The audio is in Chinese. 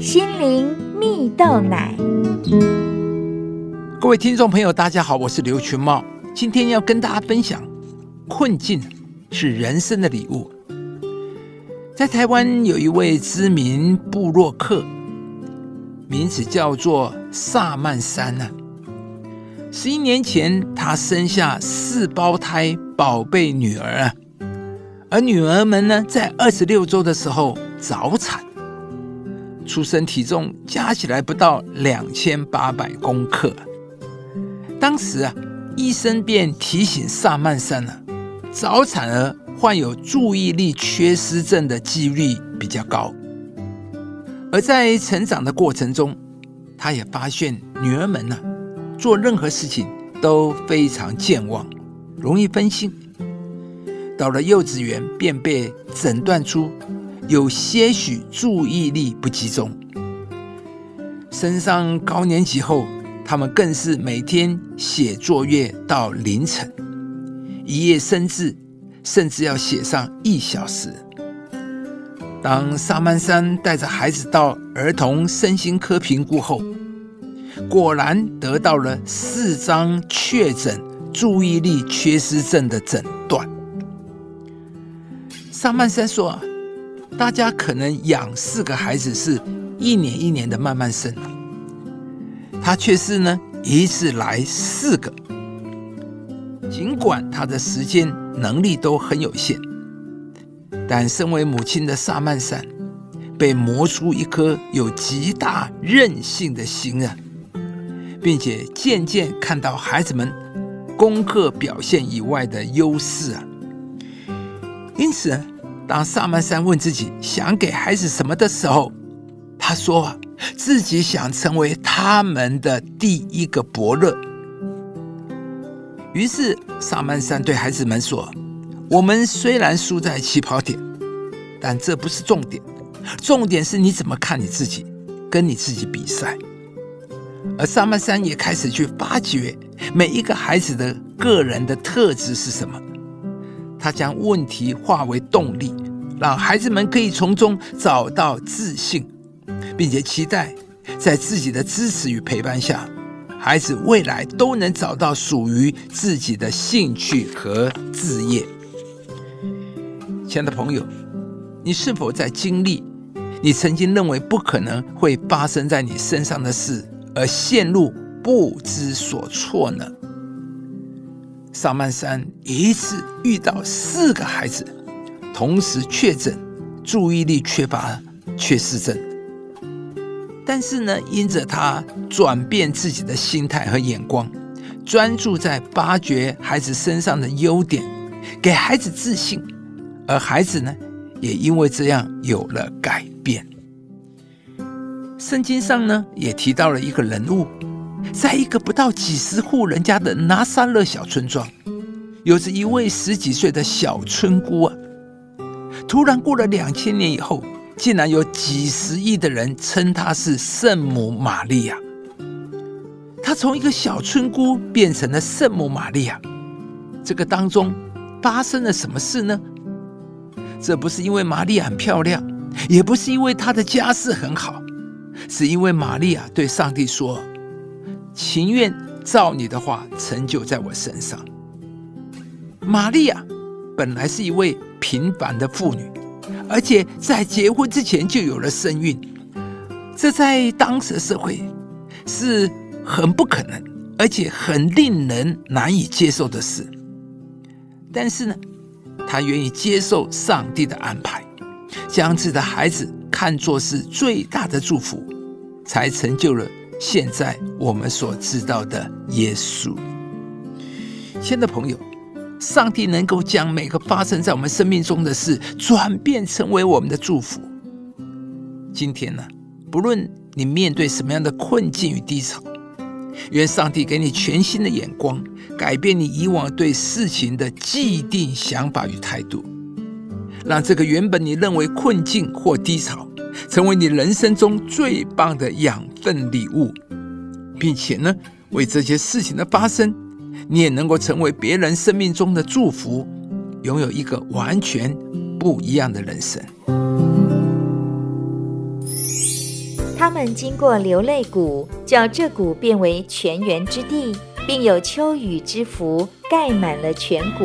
心灵蜜豆奶。各位听众朋友，大家好，我是刘群茂，今天要跟大家分享：困境是人生的礼物。在台湾有一位知名布洛克，名字叫做萨曼山呢。十一年前，他生下四胞胎宝贝女儿啊，而女儿们呢，在二十六周的时候早产，出生体重加起来不到两千八百公克。当时啊，医生便提醒萨曼山了，早产儿患有注意力缺失症的几率比较高。而在成长的过程中，他也发现女儿们呢，做任何事情都非常健忘，容易分心。到了幼稚园，便被诊断出有些许注意力不集中。升上高年级后，他们更是每天写作业到凌晨，一夜生字，甚至要写上一小时。当萨曼山带着孩子到儿童身心科评估后，果然得到了四张确诊注意力缺失症的诊断。萨曼山说：“，大家可能养四个孩子是一年一年的慢慢生。”他却是呢，一次来四个。尽管他的时间能力都很有限，但身为母亲的萨曼珊，被磨出一颗有极大韧性的心啊，并且渐渐看到孩子们功课表现以外的优势啊。因此，当萨曼山问自己想给孩子什么的时候，他说。自己想成为他们的第一个伯乐，于是萨曼山对孩子们说：“我们虽然输在起跑点，但这不是重点，重点是你怎么看你自己，跟你自己比赛。”而萨曼山也开始去发掘每一个孩子的个人的特质是什么，他将问题化为动力，让孩子们可以从中找到自信。并且期待，在自己的支持与陪伴下，孩子未来都能找到属于自己的兴趣和志业。亲爱的朋友，你是否在经历你曾经认为不可能会发生在你身上的事，而陷入不知所措呢？萨曼山一次遇到四个孩子同时确诊注意力缺乏缺失症。但是呢，因着他转变自己的心态和眼光，专注在发掘孩子身上的优点，给孩子自信，而孩子呢，也因为这样有了改变。圣经上呢，也提到了一个人物，在一个不到几十户人家的拿撒勒小村庄，有着一位十几岁的小村姑啊。突然过了两千年以后。竟然有几十亿的人称她是圣母玛利亚。她从一个小村姑变成了圣母玛利亚，这个当中发生了什么事呢？这不是因为玛利亚很漂亮，也不是因为她的家世很好，是因为玛利亚对上帝说：“情愿照你的话成就在我身上。”玛利亚本来是一位平凡的妇女。而且在结婚之前就有了身孕，这在当时社会是很不可能，而且很令人难以接受的事。但是呢，他愿意接受上帝的安排，将自己的孩子看作是最大的祝福，才成就了现在我们所知道的耶稣。亲爱的朋友。上帝能够将每个发生在我们生命中的事转变成为我们的祝福。今天呢，不论你面对什么样的困境与低潮，愿上帝给你全新的眼光，改变你以往对事情的既定想法与态度，让这个原本你认为困境或低潮，成为你人生中最棒的养分礼物，并且呢，为这些事情的发生。你也能够成为别人生命中的祝福，拥有一个完全不一样的人生。他们经过流泪谷，叫这谷变为泉源之地，并有秋雨之福盖满了全谷。